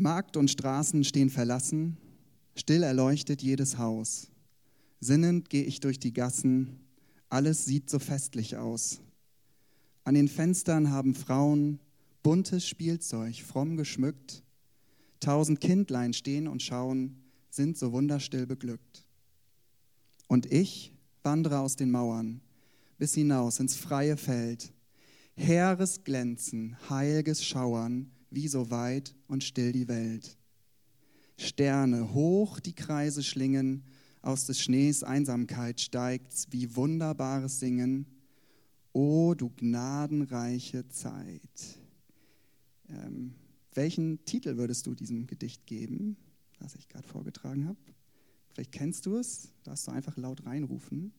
Markt und Straßen stehen verlassen, still erleuchtet jedes Haus. Sinnend gehe ich durch die Gassen, alles sieht so festlich aus. An den Fenstern haben Frauen buntes Spielzeug, fromm geschmückt. Tausend Kindlein stehen und schauen, sind so wunderstill beglückt. Und ich wandere aus den Mauern bis hinaus ins freie Feld. Heeres Glänzen, heilges Schauern, wie so weit und still die Welt. Sterne hoch die Kreise schlingen, aus des Schnees Einsamkeit steigt's, wie wunderbares Singen. O du gnadenreiche Zeit. Ähm, welchen Titel würdest du diesem Gedicht geben, das ich gerade vorgetragen habe? Vielleicht kennst du es, darfst du einfach laut reinrufen.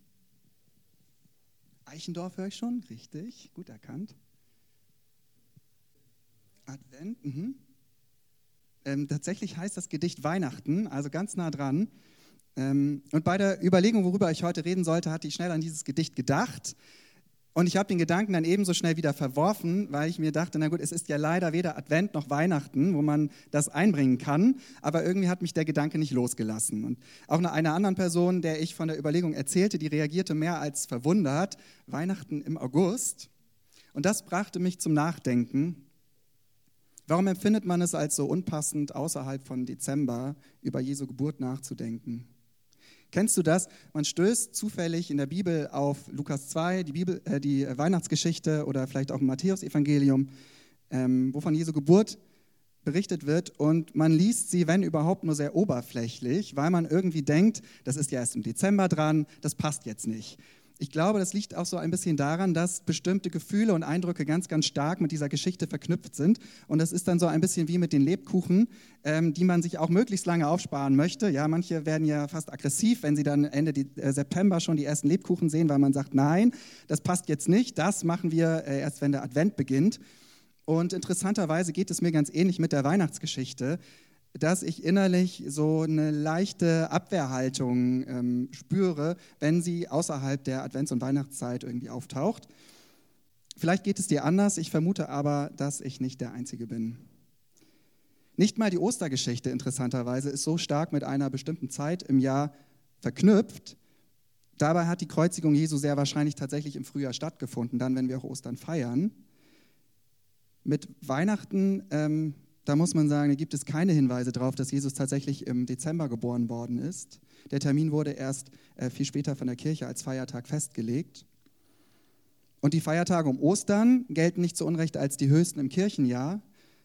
Eichendorf höre ich schon, richtig, gut erkannt. Advent, mhm. ähm, tatsächlich heißt das Gedicht Weihnachten, also ganz nah dran. Ähm, und bei der Überlegung, worüber ich heute reden sollte, hatte ich schnell an dieses Gedicht gedacht. Und ich habe den Gedanken dann ebenso schnell wieder verworfen, weil ich mir dachte, na gut, es ist ja leider weder Advent noch Weihnachten, wo man das einbringen kann. Aber irgendwie hat mich der Gedanke nicht losgelassen. Und auch einer anderen Person, der ich von der Überlegung erzählte, die reagierte mehr als verwundert, Weihnachten im August. Und das brachte mich zum Nachdenken. Warum empfindet man es als so unpassend, außerhalb von Dezember über Jesu Geburt nachzudenken? Kennst du das? Man stößt zufällig in der Bibel auf Lukas 2, die, Bibel, äh, die Weihnachtsgeschichte oder vielleicht auch im Matthäusevangelium, ähm, wo von Jesu Geburt berichtet wird und man liest sie, wenn überhaupt, nur sehr oberflächlich, weil man irgendwie denkt, das ist ja erst im Dezember dran, das passt jetzt nicht. Ich glaube, das liegt auch so ein bisschen daran, dass bestimmte Gefühle und Eindrücke ganz, ganz stark mit dieser Geschichte verknüpft sind. Und das ist dann so ein bisschen wie mit den Lebkuchen, ähm, die man sich auch möglichst lange aufsparen möchte. Ja, manche werden ja fast aggressiv, wenn sie dann Ende äh, September schon die ersten Lebkuchen sehen, weil man sagt, nein, das passt jetzt nicht, das machen wir äh, erst, wenn der Advent beginnt. Und interessanterweise geht es mir ganz ähnlich mit der Weihnachtsgeschichte dass ich innerlich so eine leichte Abwehrhaltung ähm, spüre, wenn sie außerhalb der Advents- und Weihnachtszeit irgendwie auftaucht. Vielleicht geht es dir anders, ich vermute aber, dass ich nicht der Einzige bin. Nicht mal die Ostergeschichte interessanterweise ist so stark mit einer bestimmten Zeit im Jahr verknüpft. Dabei hat die Kreuzigung Jesu sehr wahrscheinlich tatsächlich im Frühjahr stattgefunden, dann, wenn wir auch Ostern feiern. Mit Weihnachten ähm, da muss man sagen, da gibt es keine Hinweise darauf, dass Jesus tatsächlich im Dezember geboren worden ist. Der Termin wurde erst äh, viel später von der Kirche als Feiertag festgelegt. Und die Feiertage um Ostern gelten nicht zu Unrecht als die höchsten im Kirchenjahr.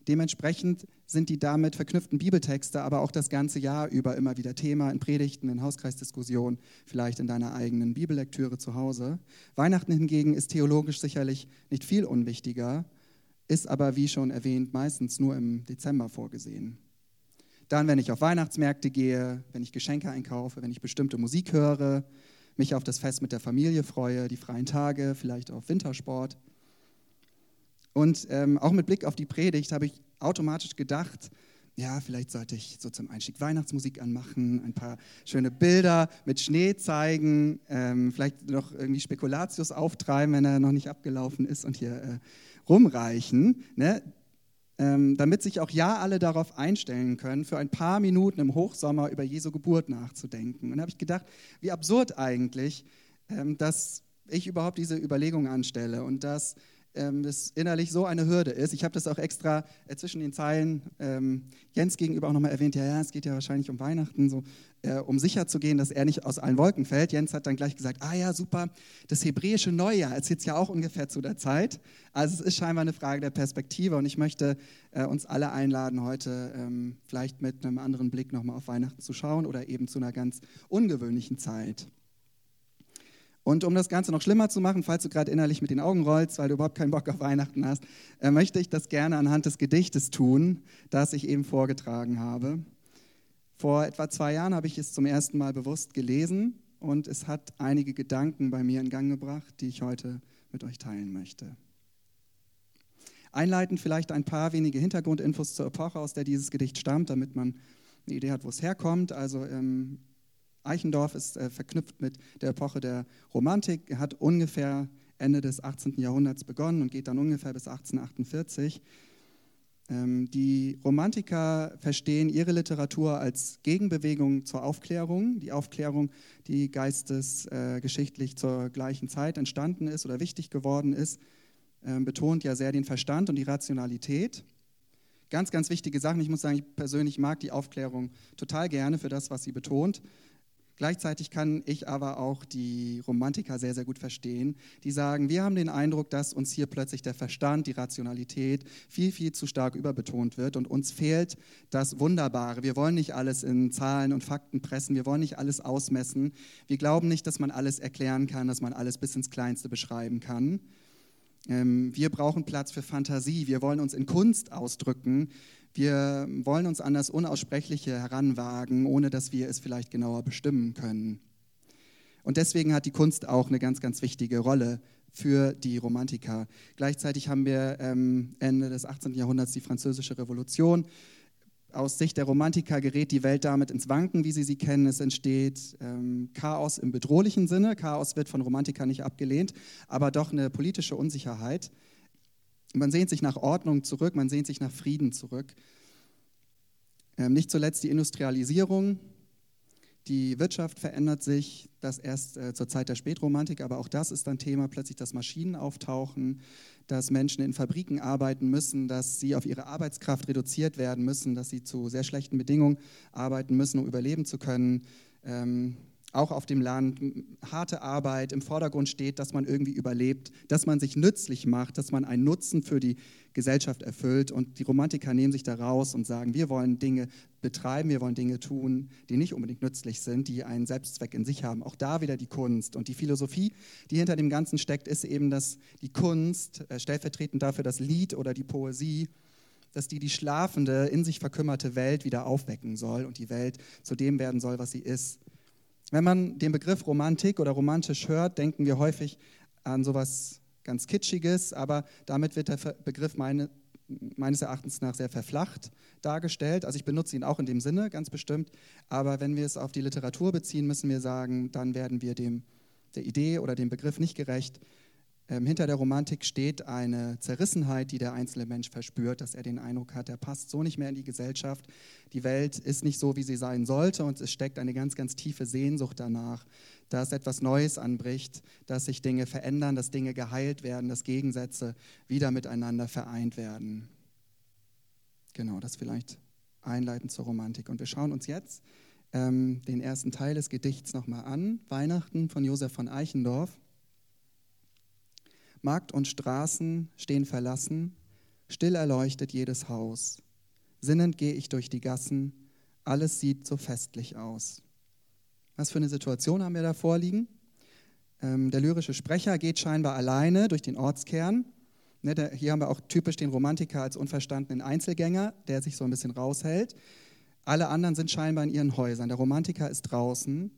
Dementsprechend sind die damit verknüpften Bibeltexte aber auch das ganze Jahr über immer wieder Thema in Predigten, in Hauskreisdiskussionen, vielleicht in deiner eigenen Bibellektüre zu Hause. Weihnachten hingegen ist theologisch sicherlich nicht viel unwichtiger ist aber, wie schon erwähnt, meistens nur im Dezember vorgesehen. Dann, wenn ich auf Weihnachtsmärkte gehe, wenn ich Geschenke einkaufe, wenn ich bestimmte Musik höre, mich auf das Fest mit der Familie freue, die freien Tage, vielleicht auf Wintersport. Und ähm, auch mit Blick auf die Predigt habe ich automatisch gedacht, ja, vielleicht sollte ich so zum Einstieg Weihnachtsmusik anmachen, ein paar schöne Bilder mit Schnee zeigen, ähm, vielleicht noch irgendwie Spekulatius auftreiben, wenn er noch nicht abgelaufen ist und hier äh, rumreichen, ne? ähm, damit sich auch ja alle darauf einstellen können, für ein paar Minuten im Hochsommer über Jesu Geburt nachzudenken. Und da habe ich gedacht, wie absurd eigentlich, ähm, dass ich überhaupt diese Überlegung anstelle und dass ähm, das innerlich so eine Hürde ist. Ich habe das auch extra äh, zwischen den Zeilen ähm, Jens gegenüber auch nochmal erwähnt, ja, ja, es geht ja wahrscheinlich um Weihnachten, so, äh, um sicher zu gehen, dass er nicht aus allen Wolken fällt. Jens hat dann gleich gesagt, ah ja, super, das hebräische Neujahr ist jetzt ja auch ungefähr zu der Zeit. Also es ist scheinbar eine Frage der Perspektive und ich möchte äh, uns alle einladen, heute ähm, vielleicht mit einem anderen Blick nochmal auf Weihnachten zu schauen oder eben zu einer ganz ungewöhnlichen Zeit. Und um das Ganze noch schlimmer zu machen, falls du gerade innerlich mit den Augen rollst, weil du überhaupt keinen Bock auf Weihnachten hast, äh, möchte ich das gerne anhand des Gedichtes tun, das ich eben vorgetragen habe. Vor etwa zwei Jahren habe ich es zum ersten Mal bewusst gelesen und es hat einige Gedanken bei mir in Gang gebracht, die ich heute mit euch teilen möchte. Einleitend vielleicht ein paar wenige Hintergrundinfos zur Epoche, aus der dieses Gedicht stammt, damit man eine Idee hat, wo es herkommt. Also ähm, Eichendorf ist äh, verknüpft mit der Epoche der Romantik, hat ungefähr Ende des 18. Jahrhunderts begonnen und geht dann ungefähr bis 1848. Ähm, die Romantiker verstehen ihre Literatur als Gegenbewegung zur Aufklärung. Die Aufklärung, die geistesgeschichtlich äh, zur gleichen Zeit entstanden ist oder wichtig geworden ist, ähm, betont ja sehr den Verstand und die Rationalität. Ganz, ganz wichtige Sachen. Ich muss sagen, ich persönlich mag die Aufklärung total gerne für das, was sie betont. Gleichzeitig kann ich aber auch die Romantiker sehr, sehr gut verstehen, die sagen, wir haben den Eindruck, dass uns hier plötzlich der Verstand, die Rationalität viel, viel zu stark überbetont wird und uns fehlt das Wunderbare. Wir wollen nicht alles in Zahlen und Fakten pressen, wir wollen nicht alles ausmessen. Wir glauben nicht, dass man alles erklären kann, dass man alles bis ins Kleinste beschreiben kann. Ähm, wir brauchen Platz für Fantasie, wir wollen uns in Kunst ausdrücken. Wir wollen uns an das Unaussprechliche heranwagen, ohne dass wir es vielleicht genauer bestimmen können. Und deswegen hat die Kunst auch eine ganz, ganz wichtige Rolle für die Romantiker. Gleichzeitig haben wir ähm, Ende des 18. Jahrhunderts die Französische Revolution. Aus Sicht der Romantiker gerät die Welt damit ins Wanken, wie sie sie kennen. Es entsteht ähm, Chaos im bedrohlichen Sinne. Chaos wird von Romantikern nicht abgelehnt, aber doch eine politische Unsicherheit. Man sehnt sich nach Ordnung zurück, man sehnt sich nach Frieden zurück. Ähm, nicht zuletzt die Industrialisierung, die Wirtschaft verändert sich, das erst äh, zur Zeit der Spätromantik, aber auch das ist ein Thema, plötzlich, dass Maschinen auftauchen, dass Menschen in Fabriken arbeiten müssen, dass sie auf ihre Arbeitskraft reduziert werden müssen, dass sie zu sehr schlechten Bedingungen arbeiten müssen, um überleben zu können. Ähm, auch auf dem Land harte Arbeit im Vordergrund steht, dass man irgendwie überlebt, dass man sich nützlich macht, dass man einen Nutzen für die Gesellschaft erfüllt. Und die Romantiker nehmen sich da raus und sagen, wir wollen Dinge betreiben, wir wollen Dinge tun, die nicht unbedingt nützlich sind, die einen Selbstzweck in sich haben. Auch da wieder die Kunst. Und die Philosophie, die hinter dem Ganzen steckt, ist eben, dass die Kunst, äh, stellvertretend dafür das Lied oder die Poesie, dass die die schlafende, in sich verkümmerte Welt wieder aufwecken soll und die Welt zu dem werden soll, was sie ist. Wenn man den Begriff Romantik oder romantisch hört, denken wir häufig an sowas ganz Kitschiges, aber damit wird der Begriff meine, meines Erachtens nach sehr verflacht dargestellt. Also ich benutze ihn auch in dem Sinne, ganz bestimmt, aber wenn wir es auf die Literatur beziehen, müssen wir sagen, dann werden wir dem, der Idee oder dem Begriff nicht gerecht, hinter der Romantik steht eine Zerrissenheit, die der einzelne Mensch verspürt, dass er den Eindruck hat, er passt so nicht mehr in die Gesellschaft. Die Welt ist nicht so, wie sie sein sollte und es steckt eine ganz, ganz tiefe Sehnsucht danach, dass etwas Neues anbricht, dass sich Dinge verändern, dass Dinge geheilt werden, dass Gegensätze wieder miteinander vereint werden. Genau, das vielleicht einleitend zur Romantik. Und wir schauen uns jetzt ähm, den ersten Teil des Gedichts nochmal an, Weihnachten von Josef von Eichendorff. Markt und Straßen stehen verlassen, still erleuchtet jedes Haus. Sinnend gehe ich durch die Gassen, alles sieht so festlich aus. Was für eine Situation haben wir da vorliegen? Ähm, der lyrische Sprecher geht scheinbar alleine durch den Ortskern. Ne, der, hier haben wir auch typisch den Romantiker als unverstandenen Einzelgänger, der sich so ein bisschen raushält. Alle anderen sind scheinbar in ihren Häusern. Der Romantiker ist draußen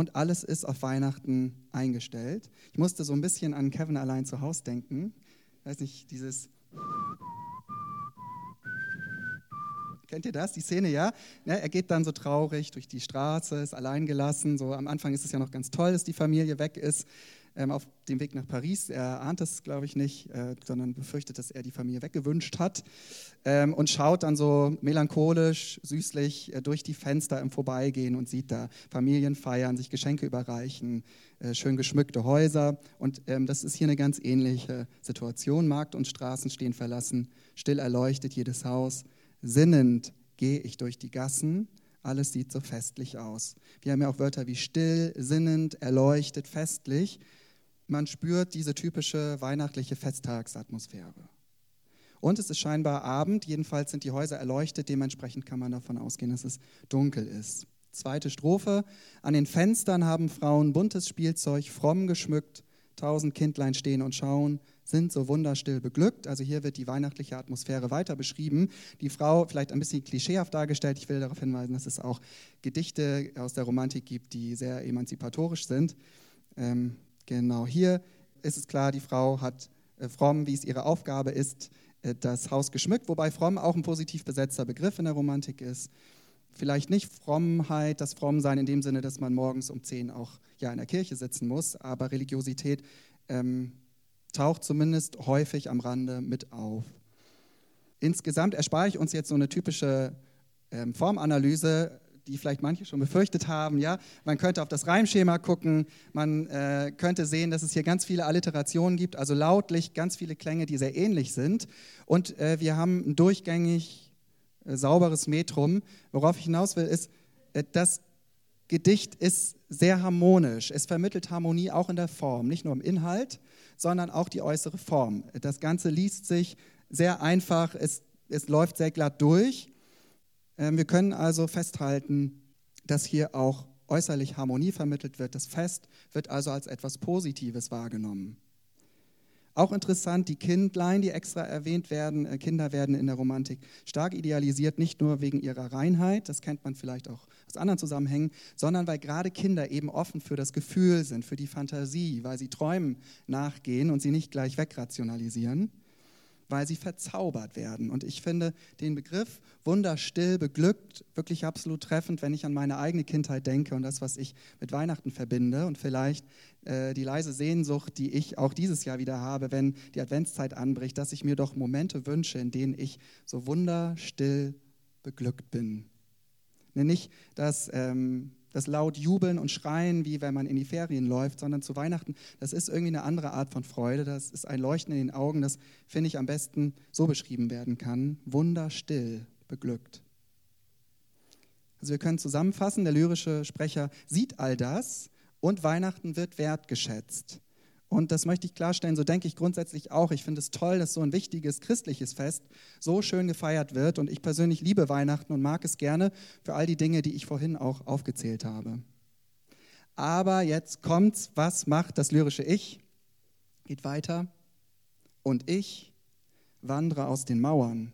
und alles ist auf Weihnachten eingestellt. Ich musste so ein bisschen an Kevin allein zu Hause denken. Ich weiß nicht, dieses. Kennt ihr das, die Szene, ja? ja? Er geht dann so traurig durch die Straße, ist allein gelassen. So am Anfang ist es ja noch ganz toll, dass die Familie weg ist ähm, auf dem Weg nach Paris. Er ahnt es, glaube ich, nicht, äh, sondern befürchtet, dass er die Familie weggewünscht hat ähm, und schaut dann so melancholisch, süßlich äh, durch die Fenster im Vorbeigehen und sieht da Familien feiern, sich Geschenke überreichen, äh, schön geschmückte Häuser. Und ähm, das ist hier eine ganz ähnliche Situation. Markt und Straßen stehen verlassen, still erleuchtet jedes Haus. Sinnend gehe ich durch die Gassen alles sieht so festlich aus. Wir haben ja auch Wörter wie still, sinnend, erleuchtet, festlich man spürt diese typische weihnachtliche Festtagsatmosphäre. Und es ist scheinbar Abend, jedenfalls sind die Häuser erleuchtet, dementsprechend kann man davon ausgehen, dass es dunkel ist. Zweite Strophe. An den Fenstern haben Frauen buntes Spielzeug, fromm geschmückt, tausend Kindlein stehen und schauen, sind so wunderstill beglückt. Also hier wird die weihnachtliche Atmosphäre weiter beschrieben. Die Frau vielleicht ein bisschen klischeehaft dargestellt. Ich will darauf hinweisen, dass es auch Gedichte aus der Romantik gibt, die sehr emanzipatorisch sind. Ähm, Genau, hier ist es klar, die Frau hat äh, fromm, wie es ihre Aufgabe ist, äh, das Haus geschmückt, wobei fromm auch ein positiv besetzter Begriff in der Romantik ist. Vielleicht nicht Frommheit, das Frommsein in dem Sinne, dass man morgens um 10 auch ja, in der Kirche sitzen muss, aber Religiosität ähm, taucht zumindest häufig am Rande mit auf. Insgesamt erspare ich uns jetzt so eine typische ähm, Formanalyse, die vielleicht manche schon befürchtet haben. Ja? Man könnte auf das Reimschema gucken, man äh, könnte sehen, dass es hier ganz viele Alliterationen gibt, also lautlich ganz viele Klänge, die sehr ähnlich sind. Und äh, wir haben ein durchgängig äh, sauberes Metrum. Worauf ich hinaus will, ist, äh, das Gedicht ist sehr harmonisch. Es vermittelt Harmonie auch in der Form, nicht nur im Inhalt, sondern auch die äußere Form. Das Ganze liest sich sehr einfach, es, es läuft sehr glatt durch. Ähm, wir können also festhalten, dass hier auch äußerlich Harmonie vermittelt wird. Das Fest wird also als etwas Positives wahrgenommen. Auch interessant, die Kindlein, die extra erwähnt werden, äh, Kinder werden in der Romantik stark idealisiert, nicht nur wegen ihrer Reinheit, das kennt man vielleicht auch aus anderen Zusammenhängen, sondern weil gerade Kinder eben offen für das Gefühl sind, für die Fantasie, weil sie Träumen nachgehen und sie nicht gleich wegrationalisieren weil sie verzaubert werden. Und ich finde den Begriff wunderstill, beglückt wirklich absolut treffend, wenn ich an meine eigene Kindheit denke und das, was ich mit Weihnachten verbinde und vielleicht äh, die leise Sehnsucht, die ich auch dieses Jahr wieder habe, wenn die Adventszeit anbricht, dass ich mir doch Momente wünsche, in denen ich so wunderstill beglückt bin. Nicht, dass ähm, das laut jubeln und schreien, wie wenn man in die Ferien läuft, sondern zu Weihnachten, das ist irgendwie eine andere Art von Freude. Das ist ein Leuchten in den Augen, das, finde ich, am besten so beschrieben werden kann. Wunderstill, beglückt. Also wir können zusammenfassen, der lyrische Sprecher sieht all das und Weihnachten wird wertgeschätzt. Und das möchte ich klarstellen, so denke ich grundsätzlich auch. Ich finde es toll, dass so ein wichtiges christliches Fest so schön gefeiert wird. Und ich persönlich liebe Weihnachten und mag es gerne für all die Dinge, die ich vorhin auch aufgezählt habe. Aber jetzt kommt's, was macht das lyrische Ich? Geht weiter. Und ich wandere aus den Mauern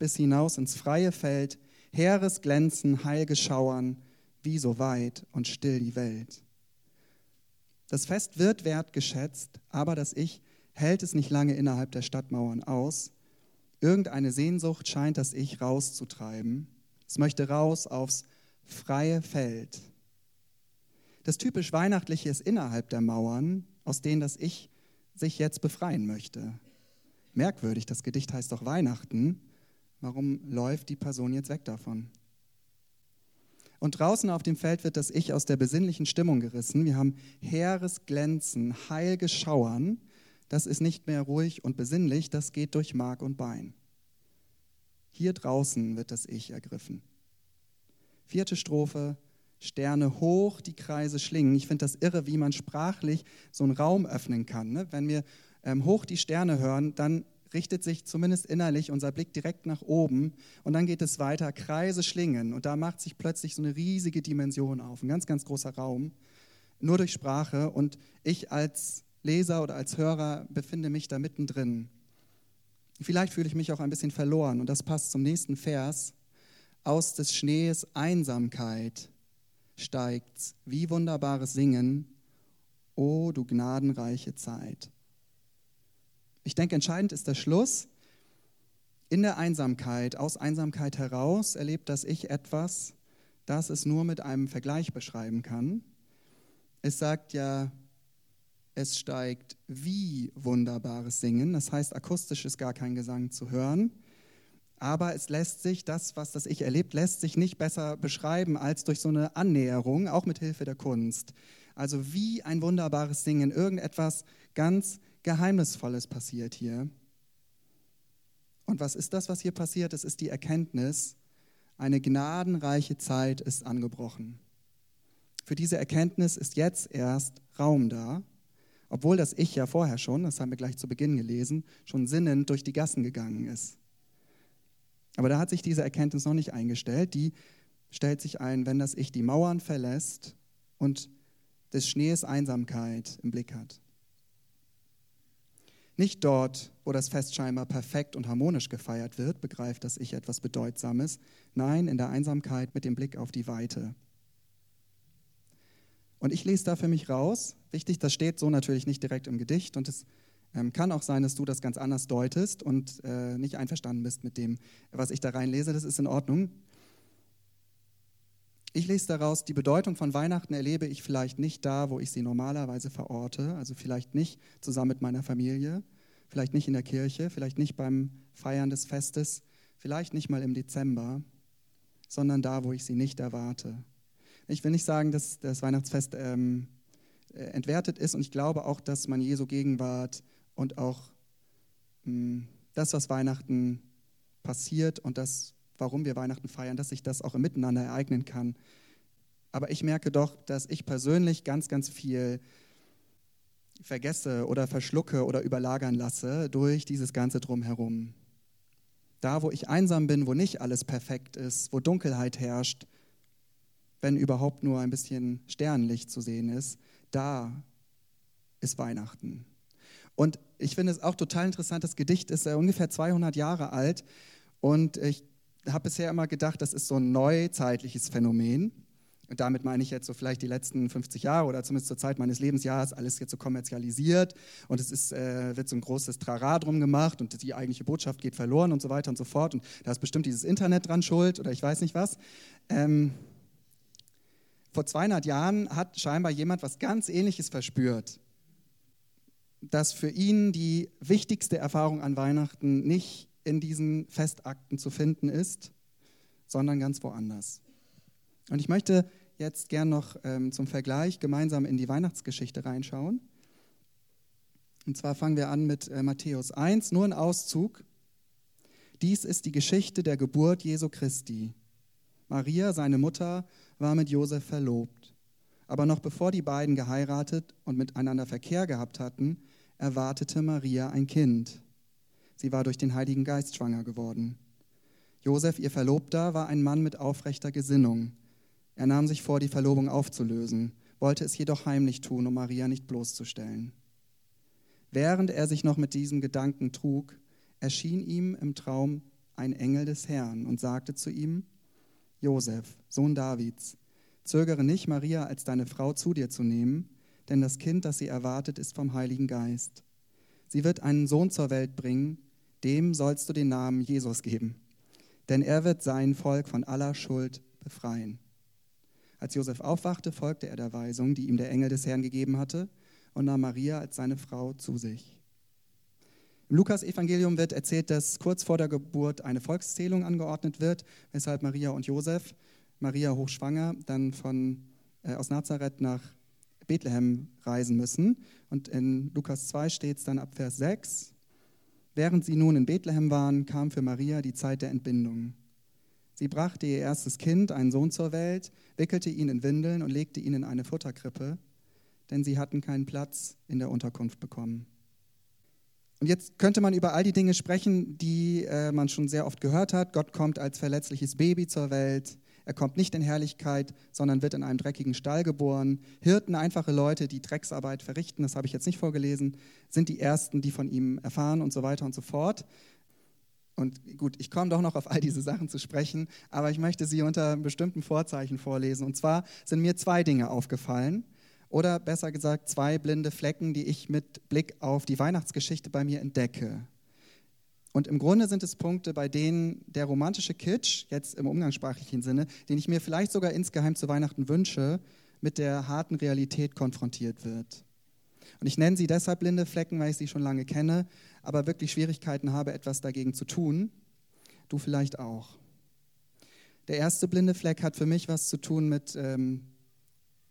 bis hinaus ins freie Feld, Heeres Glänzen, heilge Schauern, wie so weit und still die Welt. Das Fest wird wertgeschätzt, aber das Ich hält es nicht lange innerhalb der Stadtmauern aus. Irgendeine Sehnsucht scheint das Ich rauszutreiben. Es möchte raus aufs freie Feld. Das typisch Weihnachtliche ist innerhalb der Mauern, aus denen das Ich sich jetzt befreien möchte. Merkwürdig, das Gedicht heißt doch Weihnachten. Warum läuft die Person jetzt weg davon? Und draußen auf dem Feld wird das Ich aus der besinnlichen Stimmung gerissen. Wir haben heeres Glänzen, heilge Schauern. Das ist nicht mehr ruhig und besinnlich, das geht durch Mark und Bein. Hier draußen wird das Ich ergriffen. Vierte Strophe, Sterne hoch, die Kreise schlingen. Ich finde das irre, wie man sprachlich so einen Raum öffnen kann. Ne? Wenn wir ähm, hoch die Sterne hören, dann richtet sich zumindest innerlich unser Blick direkt nach oben und dann geht es weiter, Kreise schlingen und da macht sich plötzlich so eine riesige Dimension auf, ein ganz, ganz großer Raum, nur durch Sprache und ich als Leser oder als Hörer befinde mich da mittendrin. Vielleicht fühle ich mich auch ein bisschen verloren und das passt zum nächsten Vers. Aus des Schnees Einsamkeit steigt's, wie wunderbares Singen, o du gnadenreiche Zeit. Ich denke, entscheidend ist der Schluss. In der Einsamkeit, aus Einsamkeit heraus erlebt das Ich etwas, das es nur mit einem Vergleich beschreiben kann. Es sagt ja, es steigt wie wunderbares Singen. Das heißt, akustisch ist gar kein Gesang zu hören. Aber es lässt sich, das, was das Ich erlebt, lässt sich nicht besser beschreiben als durch so eine Annäherung, auch mit Hilfe der Kunst. Also wie ein wunderbares Singen, irgendetwas ganz Geheimnisvolles passiert hier. Und was ist das, was hier passiert? Es ist die Erkenntnis, eine gnadenreiche Zeit ist angebrochen. Für diese Erkenntnis ist jetzt erst Raum da, obwohl das Ich ja vorher schon, das haben wir gleich zu Beginn gelesen, schon sinnend durch die Gassen gegangen ist. Aber da hat sich diese Erkenntnis noch nicht eingestellt. Die stellt sich ein, wenn das Ich die Mauern verlässt und des Schnees Einsamkeit im Blick hat. Nicht dort, wo das Fest scheinbar perfekt und harmonisch gefeiert wird, begreift das Ich etwas Bedeutsames. Nein, in der Einsamkeit mit dem Blick auf die Weite. Und ich lese da für mich raus, wichtig, das steht so natürlich nicht direkt im Gedicht und es ähm, kann auch sein, dass du das ganz anders deutest und äh, nicht einverstanden bist mit dem, was ich da reinlese, das ist in Ordnung. Ich lese daraus, die Bedeutung von Weihnachten erlebe ich vielleicht nicht da, wo ich sie normalerweise verorte, also vielleicht nicht zusammen mit meiner Familie, vielleicht nicht in der Kirche, vielleicht nicht beim Feiern des Festes, vielleicht nicht mal im Dezember, sondern da, wo ich sie nicht erwarte. Ich will nicht sagen, dass das Weihnachtsfest ähm, äh, entwertet ist und ich glaube auch, dass man Jesu Gegenwart und auch mh, hm, das, was Weihnachten passiert und das, warum wir Weihnachten feiern, dass sich das auch im Miteinander ereignen kann. Aber ich merke doch, dass ich persönlich ganz, ganz viel vergesse oder verschlucke oder überlagern lasse durch dieses ganze Drumherum. Da, wo ich einsam bin, wo nicht alles perfekt ist, wo Dunkelheit herrscht, wenn überhaupt nur ein bisschen Sternenlicht zu sehen ist, da ist Weihnachten. Und ich finde es auch total interessant, das Gedicht ist äh, ungefähr 200 Jahre alt und ich habe bisher immer gedacht, das ist so ein neuzeitliches Phänomen. Und damit meine ich jetzt so vielleicht die letzten 50 Jahre oder zumindest zur Zeit meines Lebensjahres alles jetzt so kommerzialisiert und es ist, äh, wird so ein großes Trara drum gemacht und die eigentliche Botschaft geht verloren und so weiter und so fort und da ist bestimmt dieses Internet dran schuld oder ich weiß nicht was. Ähm, vor 200 Jahren hat scheinbar jemand was ganz Ähnliches verspürt, dass für ihn die wichtigste Erfahrung an Weihnachten nicht in diesen Festakten zu finden ist, sondern ganz woanders. Und ich möchte jetzt gern noch ähm, zum Vergleich gemeinsam in die Weihnachtsgeschichte reinschauen. Und zwar fangen wir an mit äh, Matthäus 1, nur ein Auszug. Dies ist die Geschichte der Geburt Jesu Christi. Maria, seine Mutter, war mit Josef verlobt. Aber noch bevor die beiden geheiratet und miteinander Verkehr gehabt hatten, erwartete Maria ein Kind. Sie war durch den Heiligen Geist schwanger geworden. Josef, ihr Verlobter, war ein Mann mit aufrechter Gesinnung er nahm sich vor, die Verlobung aufzulösen, wollte es jedoch heimlich tun, um Maria nicht bloßzustellen. Während er sich noch mit diesem Gedanken trug, erschien ihm im Traum ein Engel des Herrn und sagte zu ihm, Josef, Sohn Davids, zögere nicht, Maria als deine Frau zu dir zu nehmen, denn das Kind, das sie erwartet, ist vom Heiligen Geist. Sie wird einen Sohn zur Welt bringen, dem sollst du den Namen Jesus geben, denn er wird sein Volk von aller Schuld befreien. Als Josef aufwachte, folgte er der Weisung, die ihm der Engel des Herrn gegeben hatte, und nahm Maria als seine Frau zu sich. Im Lukas-Evangelium wird erzählt, dass kurz vor der Geburt eine Volkszählung angeordnet wird, weshalb Maria und Josef, Maria hochschwanger, dann von, äh, aus Nazareth nach Bethlehem reisen müssen. Und in Lukas 2 steht es dann ab Vers 6. Während sie nun in Bethlehem waren, kam für Maria die Zeit der Entbindung. Sie brachte ihr erstes Kind, einen Sohn zur Welt, wickelte ihn in Windeln und legte ihn in eine Futterkrippe, denn sie hatten keinen Platz in der Unterkunft bekommen. Und jetzt könnte man über all die Dinge sprechen, die äh, man schon sehr oft gehört hat. Gott kommt als verletzliches Baby zur Welt. Er kommt nicht in Herrlichkeit, sondern wird in einem dreckigen Stall geboren. Hirten, einfache Leute, die Drecksarbeit verrichten, das habe ich jetzt nicht vorgelesen, sind die Ersten, die von ihm erfahren und so weiter und so fort. Und gut, ich komme doch noch auf all diese Sachen zu sprechen, aber ich möchte sie unter bestimmten Vorzeichen vorlesen. Und zwar sind mir zwei Dinge aufgefallen, oder besser gesagt zwei blinde Flecken, die ich mit Blick auf die Weihnachtsgeschichte bei mir entdecke. Und im Grunde sind es Punkte, bei denen der romantische Kitsch, jetzt im umgangssprachlichen Sinne, den ich mir vielleicht sogar insgeheim zu Weihnachten wünsche, mit der harten Realität konfrontiert wird. Und ich nenne sie deshalb blinde Flecken, weil ich sie schon lange kenne, aber wirklich Schwierigkeiten habe, etwas dagegen zu tun. Du vielleicht auch. Der erste blinde Fleck hat für mich was zu tun mit ähm,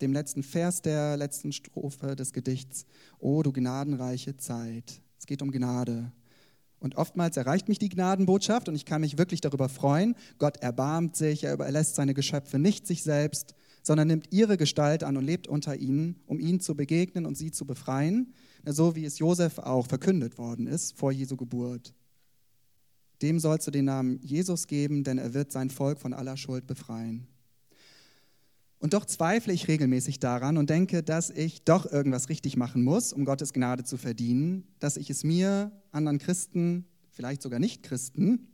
dem letzten Vers der letzten Strophe des Gedichts. Oh, du gnadenreiche Zeit. Es geht um Gnade. Und oftmals erreicht mich die Gnadenbotschaft und ich kann mich wirklich darüber freuen. Gott erbarmt sich, er überlässt seine Geschöpfe nicht sich selbst, sondern nimmt ihre Gestalt an und lebt unter ihnen, um ihnen zu begegnen und sie zu befreien, so wie es Josef auch verkündet worden ist vor Jesu Geburt. Dem sollst du den Namen Jesus geben, denn er wird sein Volk von aller Schuld befreien. Und doch zweifle ich regelmäßig daran und denke, dass ich doch irgendwas richtig machen muss, um Gottes Gnade zu verdienen, dass ich es mir, anderen Christen, vielleicht sogar Nicht-Christen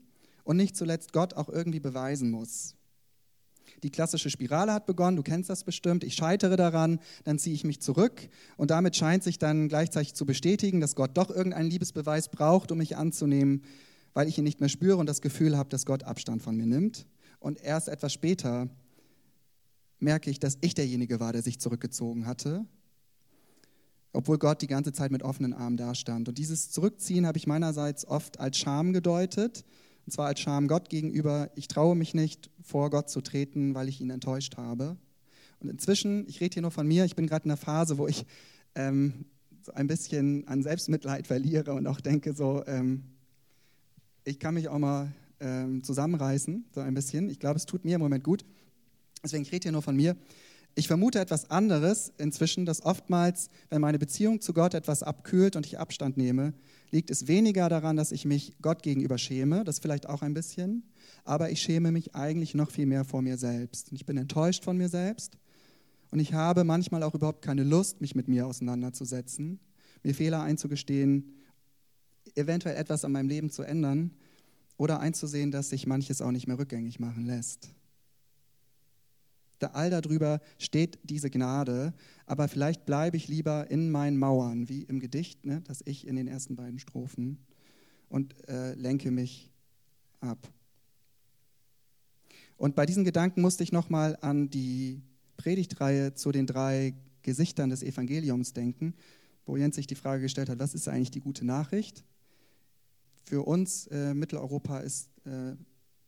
und nicht zuletzt Gott auch irgendwie beweisen muss. Die klassische Spirale hat begonnen, du kennst das bestimmt. Ich scheitere daran, dann ziehe ich mich zurück und damit scheint sich dann gleichzeitig zu bestätigen, dass Gott doch irgendeinen Liebesbeweis braucht, um mich anzunehmen, weil ich ihn nicht mehr spüre und das Gefühl habe, dass Gott Abstand von mir nimmt. Und erst etwas später merke ich, dass ich derjenige war, der sich zurückgezogen hatte. obwohl Gott die ganze Zeit mit offenen Armen dastand. Und dieses Zurückziehen habe ich meinerseits oft als Scham gedeutet, und zwar als Scham Gott gegenüber. Ich traue mich nicht, vor Gott zu treten, weil ich ihn enttäuscht habe. Und inzwischen, ich rede hier nur von mir, ich bin gerade in einer Phase, wo ich ähm, so ein bisschen an Selbstmitleid verliere und auch denke, so, ähm, ich kann mich auch mal ähm, zusammenreißen, so ein bisschen. Ich glaube, es tut mir im Moment gut. Deswegen, rede hier nur von mir. Ich vermute etwas anderes inzwischen, dass oftmals, wenn meine Beziehung zu Gott etwas abkühlt und ich Abstand nehme, liegt es weniger daran, dass ich mich Gott gegenüber schäme, das vielleicht auch ein bisschen, aber ich schäme mich eigentlich noch viel mehr vor mir selbst. Und ich bin enttäuscht von mir selbst und ich habe manchmal auch überhaupt keine Lust, mich mit mir auseinanderzusetzen, mir Fehler einzugestehen, eventuell etwas an meinem Leben zu ändern oder einzusehen, dass sich manches auch nicht mehr rückgängig machen lässt all darüber steht diese Gnade, aber vielleicht bleibe ich lieber in meinen Mauern, wie im Gedicht, ne, das ich in den ersten beiden Strophen, und äh, lenke mich ab. Und bei diesen Gedanken musste ich nochmal an die Predigtreihe zu den drei Gesichtern des Evangeliums denken, wo Jens sich die Frage gestellt hat, was ist eigentlich die gute Nachricht? Für uns äh, Mitteleuropa ist äh,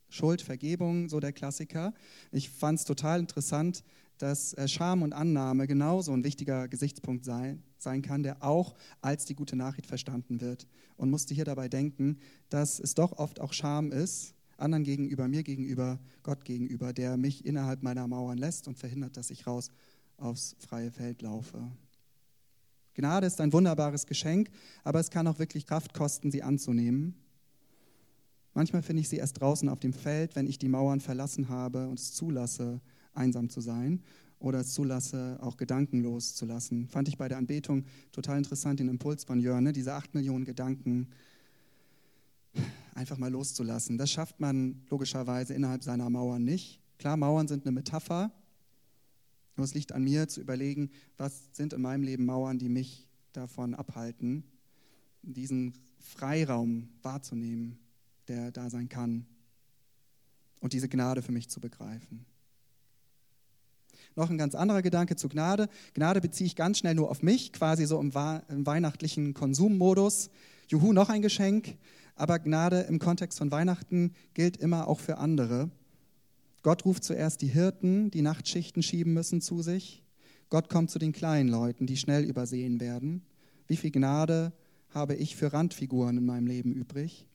Schuld, Vergebung, so der Klassiker. Ich fand es total interessant, dass äh, Scham und Annahme genauso ein wichtiger Gesichtspunkt sein, sein kann, der auch als die gute Nachricht verstanden wird. Und musste hier dabei denken, dass es doch oft auch Scham ist, anderen gegenüber, mir gegenüber, Gott gegenüber, der mich innerhalb meiner Mauern lässt und verhindert, dass ich raus aufs freie Feld laufe. Gnade ist ein wunderbares Geschenk, aber es kann auch wirklich Kraft kosten, sie anzunehmen. Manchmal finde ich sie erst draußen auf dem Feld, wenn ich die Mauern verlassen habe und es zulasse, einsam zu sein oder es zulasse, auch gedankenlos zu lassen. Fand ich bei der Anbetung total interessant, den Impuls von Jörn, ne? diese acht Millionen Gedanken einfach mal loszulassen. Das schafft man logischerweise innerhalb seiner Mauern nicht. Klar, Mauern sind eine Metapher, nur es liegt an mir zu überlegen, was sind in meinem Leben Mauern, die mich davon abhalten, diesen Freiraum wahrzunehmen der da sein kann und diese Gnade für mich zu begreifen. Noch ein ganz anderer Gedanke zu Gnade. Gnade beziehe ich ganz schnell nur auf mich, quasi so im, im weihnachtlichen Konsummodus. Juhu, noch ein Geschenk. Aber Gnade im Kontext von Weihnachten gilt immer auch für andere. Gott ruft zuerst die Hirten, die Nachtschichten schieben müssen, zu sich. Gott kommt zu den kleinen Leuten, die schnell übersehen werden. Wie viel Gnade habe ich für Randfiguren in meinem Leben übrig?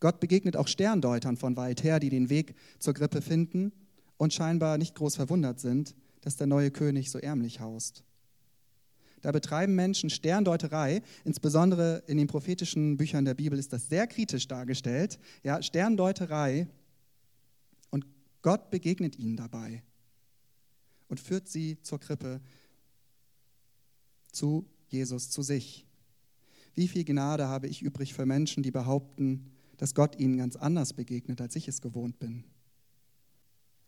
Gott begegnet auch Sterndeutern von weit her, die den Weg zur Grippe finden und scheinbar nicht groß verwundert sind, dass der neue König so ärmlich haust. Da betreiben Menschen Sterndeuterei, insbesondere in den prophetischen Büchern der Bibel ist das sehr kritisch dargestellt. Ja, Sterndeuterei und Gott begegnet ihnen dabei und führt sie zur Krippe zu Jesus, zu sich. Wie viel Gnade habe ich übrig für Menschen, die behaupten, dass Gott ihnen ganz anders begegnet, als ich es gewohnt bin.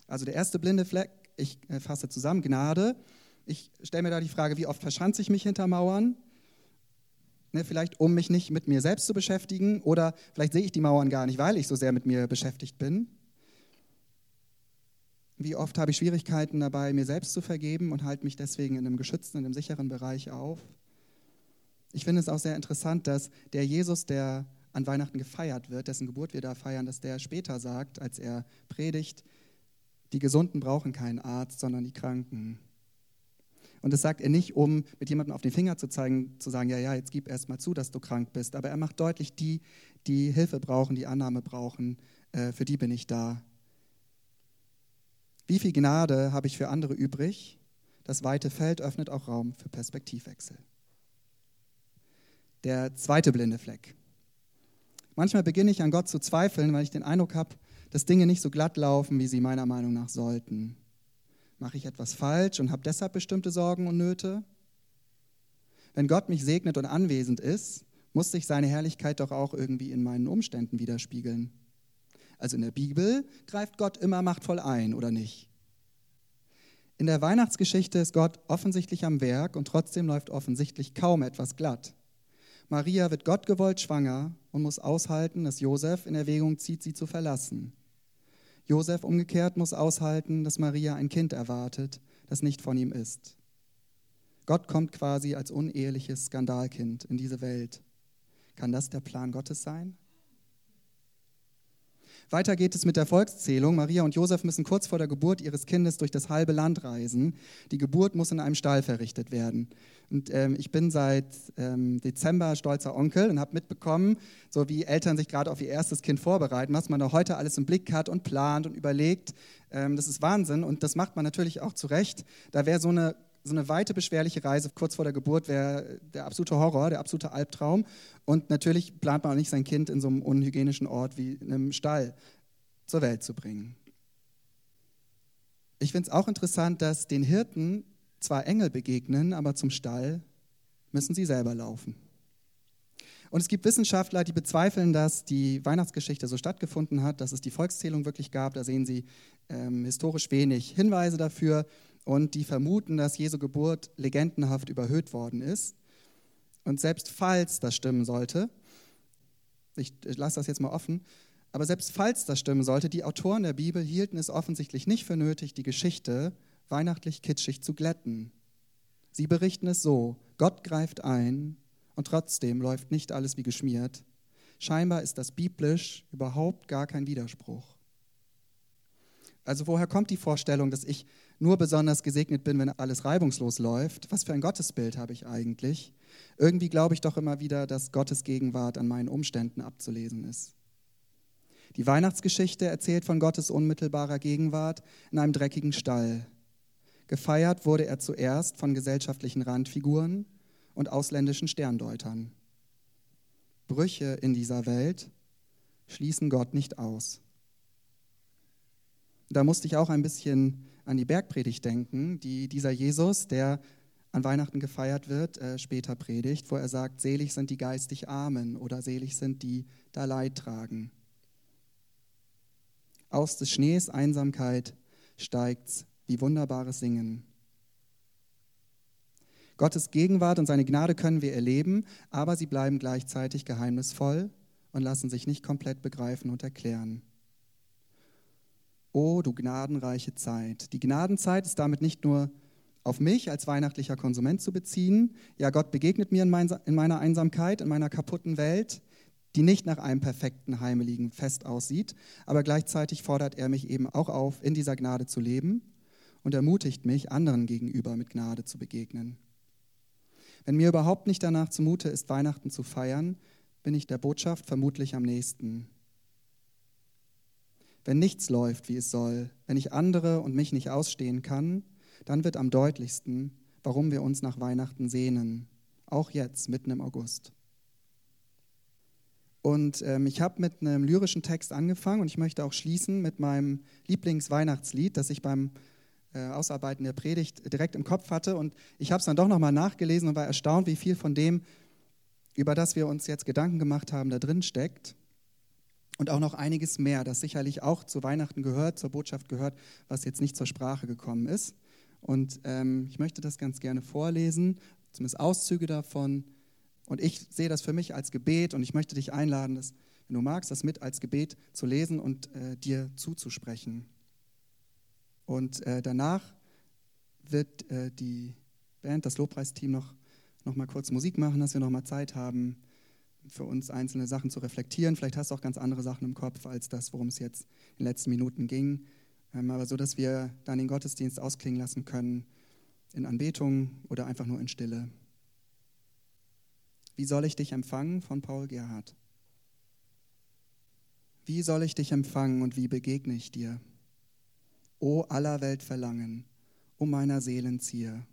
Also der erste blinde Fleck, ich äh, fasse zusammen, Gnade. Ich stelle mir da die Frage, wie oft verschanze ich mich hinter Mauern? Ne, vielleicht um mich nicht mit mir selbst zu beschäftigen oder vielleicht sehe ich die Mauern gar nicht, weil ich so sehr mit mir beschäftigt bin. Wie oft habe ich Schwierigkeiten dabei, mir selbst zu vergeben und halte mich deswegen in einem geschützten, in einem sicheren Bereich auf. Ich finde es auch sehr interessant, dass der Jesus, der an Weihnachten gefeiert wird, dessen Geburt wir da feiern, dass der später sagt, als er predigt, die Gesunden brauchen keinen Arzt, sondern die Kranken. Und das sagt er nicht, um mit jemandem auf den Finger zu zeigen, zu sagen, ja, ja, jetzt gib erst mal zu, dass du krank bist. Aber er macht deutlich, die, die Hilfe brauchen, die Annahme brauchen, äh, für die bin ich da. Wie viel Gnade habe ich für andere übrig? Das weite Feld öffnet auch Raum für Perspektivwechsel. Der zweite blinde Fleck. Manchmal beginne ich an Gott zu zweifeln, weil ich den Eindruck habe, dass Dinge nicht so glatt laufen, wie sie meiner Meinung nach sollten. Mache ich etwas falsch und habe deshalb bestimmte Sorgen und Nöte? Wenn Gott mich segnet und anwesend ist, muss sich seine Herrlichkeit doch auch irgendwie in meinen Umständen widerspiegeln. Also in der Bibel greift Gott immer machtvoll ein, oder nicht? In der Weihnachtsgeschichte ist Gott offensichtlich am Werk und trotzdem läuft offensichtlich kaum etwas glatt. Maria wird gottgewollt schwanger und muss aushalten, dass Josef in Erwägung zieht, sie zu verlassen. Josef umgekehrt muss aushalten, dass Maria ein Kind erwartet, das nicht von ihm ist. Gott kommt quasi als uneheliches Skandalkind in diese Welt. Kann das der Plan Gottes sein? Weiter geht es mit der Volkszählung. Maria und Josef müssen kurz vor der Geburt ihres Kindes durch das halbe Land reisen. Die Geburt muss in einem Stall verrichtet werden. Und ähm, ich bin seit ähm, Dezember stolzer Onkel und habe mitbekommen, so wie Eltern sich gerade auf ihr erstes Kind vorbereiten, was man da heute alles im Blick hat und plant und überlegt. Ähm, das ist Wahnsinn und das macht man natürlich auch zu Recht. Da wäre so eine so eine weite, beschwerliche Reise kurz vor der Geburt wäre der absolute Horror, der absolute Albtraum. Und natürlich plant man auch nicht, sein Kind in so einem unhygienischen Ort wie in einem Stall zur Welt zu bringen. Ich finde es auch interessant, dass den Hirten zwar Engel begegnen, aber zum Stall müssen sie selber laufen. Und es gibt Wissenschaftler, die bezweifeln, dass die Weihnachtsgeschichte so stattgefunden hat, dass es die Volkszählung wirklich gab. Da sehen sie ähm, historisch wenig Hinweise dafür und die vermuten, dass Jesu Geburt legendenhaft überhöht worden ist. Und selbst falls das stimmen sollte, ich, lasse das jetzt mal offen, aber selbst falls das stimmen sollte, die Autoren der Bibel hielten es offensichtlich nicht für nötig, die Geschichte weihnachtlich kitschig zu glätten. Sie berichten es so, Gott greift ein und trotzdem läuft nicht alles wie geschmiert. Scheinbar ist das biblisch überhaupt gar kein Widerspruch. Also woher kommt die Vorstellung, dass ich nur besonders gesegnet bin, wenn alles reibungslos läuft? Was für ein Gottesbild habe ich eigentlich? Irgendwie glaube ich doch immer wieder, dass Gottes Gegenwart an meinen Umständen abzulesen ist. Die Weihnachtsgeschichte erzählt von Gottes unmittelbarer Gegenwart in einem dreckigen Stall. Gefeiert wurde er zuerst von gesellschaftlichen Randfiguren und ausländischen Sterndeutern. Brüche in dieser Welt schließen Gott nicht aus. Da musste ich auch ein bisschen an die Bergpredigt denken, die dieser Jesus, der an Weihnachten gefeiert wird, äh, später predigt, wo er sagt, selig sind die geistig Armen oder selig sind die, da Leid tragen. Aus des Schnees Einsamkeit steigt's wie wunderbares Singen. Gottes Gegenwart und seine Gnade können wir erleben, aber sie bleiben gleichzeitig geheimnisvoll und lassen sich nicht komplett begreifen und erklären. O du gnadenreiche Zeit. Die Gnadenzeit ist damit nicht nur auf mich als weihnachtlicher Konsument zu beziehen. Ja, Gott begegnet mir in, meiner Einsamkeit, in meiner kaputten Welt, die nicht nach einem perfekten heimeligen Fest aussieht, aber gleichzeitig fordert er mich eben auch auf, in dieser Gnade zu leben und ermutigt mich, anderen gegenüber mit Gnade zu begegnen. Wenn mir überhaupt nicht danach zumute ist, Weihnachten zu feiern, bin ich der Botschaft vermutlich am nächsten wenn nichts läuft, wie es soll, wenn ich andere und mich nicht ausstehen kann, dann wird am deutlichsten, warum wir uns nach Weihnachten sehnen, auch jetzt, mitten im August. Und ähm, ich habe mit einem lyrischen Text angefangen und ich möchte auch schließen mit meinem Lieblingsweihnachtslied, das ich beim äh, Ausarbeiten der Predigt direkt im Kopf hatte. Und ich habe es dann doch nochmal nachgelesen und war erstaunt, wie viel von dem, über das wir uns jetzt Gedanken gemacht haben, da drin steckt und auch noch einiges mehr, das sicherlich auch zu Weihnachten gehört, zur Botschaft gehört, was jetzt nicht zur Sprache gekommen ist. Und ähm, ich möchte das ganz gerne vorlesen, zumindest Auszüge davon. Und ich sehe das für mich als Gebet und ich möchte dich einladen, das, wenn du magst, das mit als Gebet zu lesen und äh, dir zuzusprechen. Und äh, danach wird äh, die Band, das Lobpreisteam noch, noch mal kurz Musik machen, dass wir noch mal Zeit haben, für uns einzelne Sachen zu reflektieren. Vielleicht hast du auch ganz andere Sachen im Kopf als das, worum es jetzt in den letzten Minuten ging. Ähm, aber so, dass wir dann den Gottesdienst ausklingen lassen können in Anbetung oder einfach nur in Stille. Wie soll ich dich empfangen von Paul Gerhard? Wie soll ich dich empfangen und wie begegne ich dir? O aller Welt Verlangen, o meiner Seelen Zier.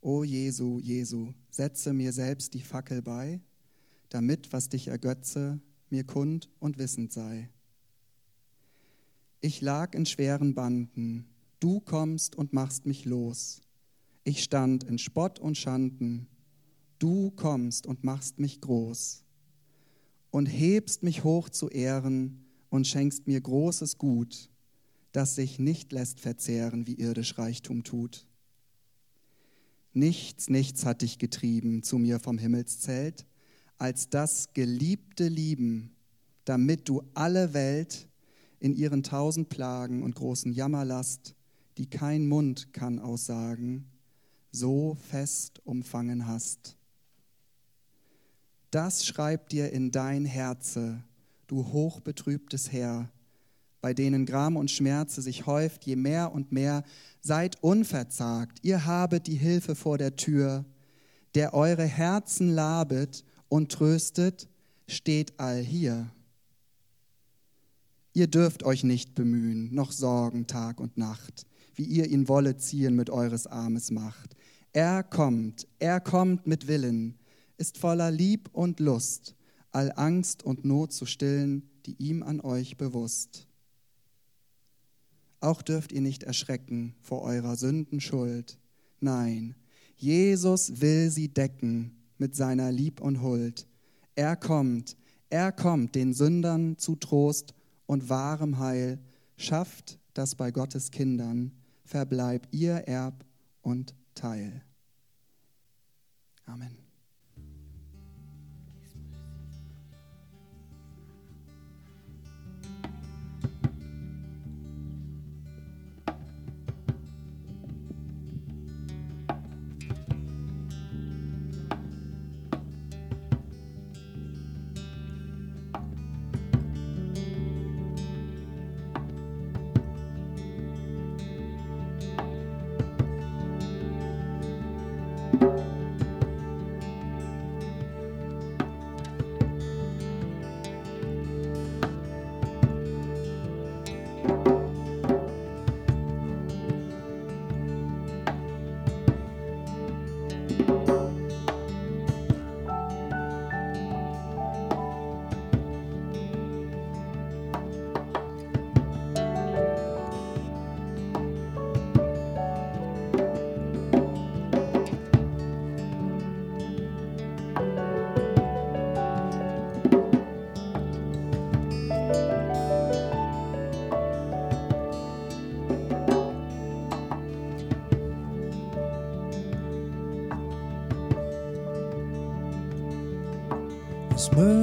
O Jesu, Jesu, setze mir selbst die Fackel bei damit, was dich ergötze, mir kund und wissend sei. Ich lag in schweren Banden, du kommst und machst mich los. Ich stand in Spott und Schanden, du kommst und machst mich groß. Und hebst mich hoch zu Ehren und schenkst mir großes Gut, das sich nicht lässt verzehren, wie irdisch Reichtum tut. Nichts, nichts hat dich getrieben zu mir vom Himmelszelt, als das geliebte Lieben, damit du alle Welt in ihren tausend Plagen und großen Jammerlast, die kein Mund kann aussagen, so fest umfangen hast. Das schreib dir in dein Herze, du hochbetrübtes Herr, bei denen Gram und Schmerze sich häuft, je mehr und mehr, seid unverzagt, ihr habet die Hilfe vor der Tür, der eure Herzen labet und tröstet, steht all hier. Ihr dürft euch nicht bemühen, noch sorgen Tag und Nacht, wie ihr ihn wolle ziehen mit eures Armes Macht. Er kommt, er kommt mit Willen, ist voller Lieb und Lust, all Angst und Not zu stillen, die ihm an euch bewusst. Auch dürft ihr nicht erschrecken vor eurer Sünden Schuld. Nein, Jesus will sie decken mit seiner Lieb und Huld. Er kommt, er kommt den Sündern zu Trost und wahrem Heil, schafft, dass bei Gottes Kindern verbleib ihr Erb und Teil. Amen.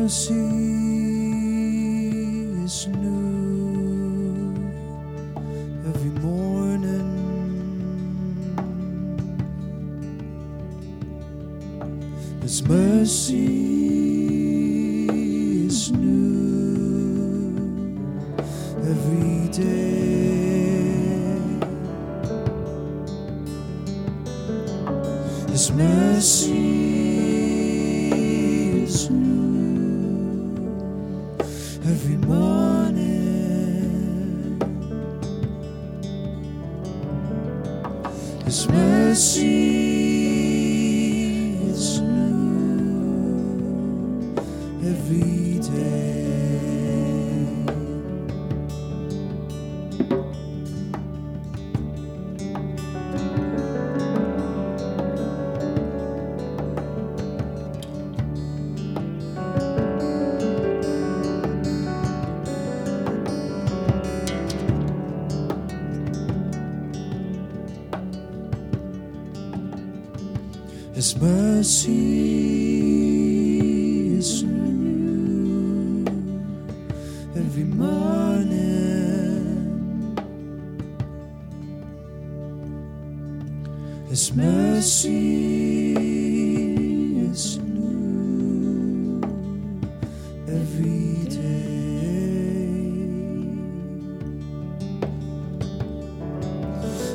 Mercy is new every morning. His mercy see. His mercy is new every morning. His mercy is new every day.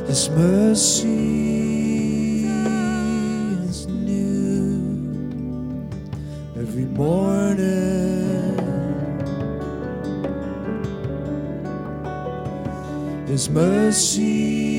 His mercy mercy.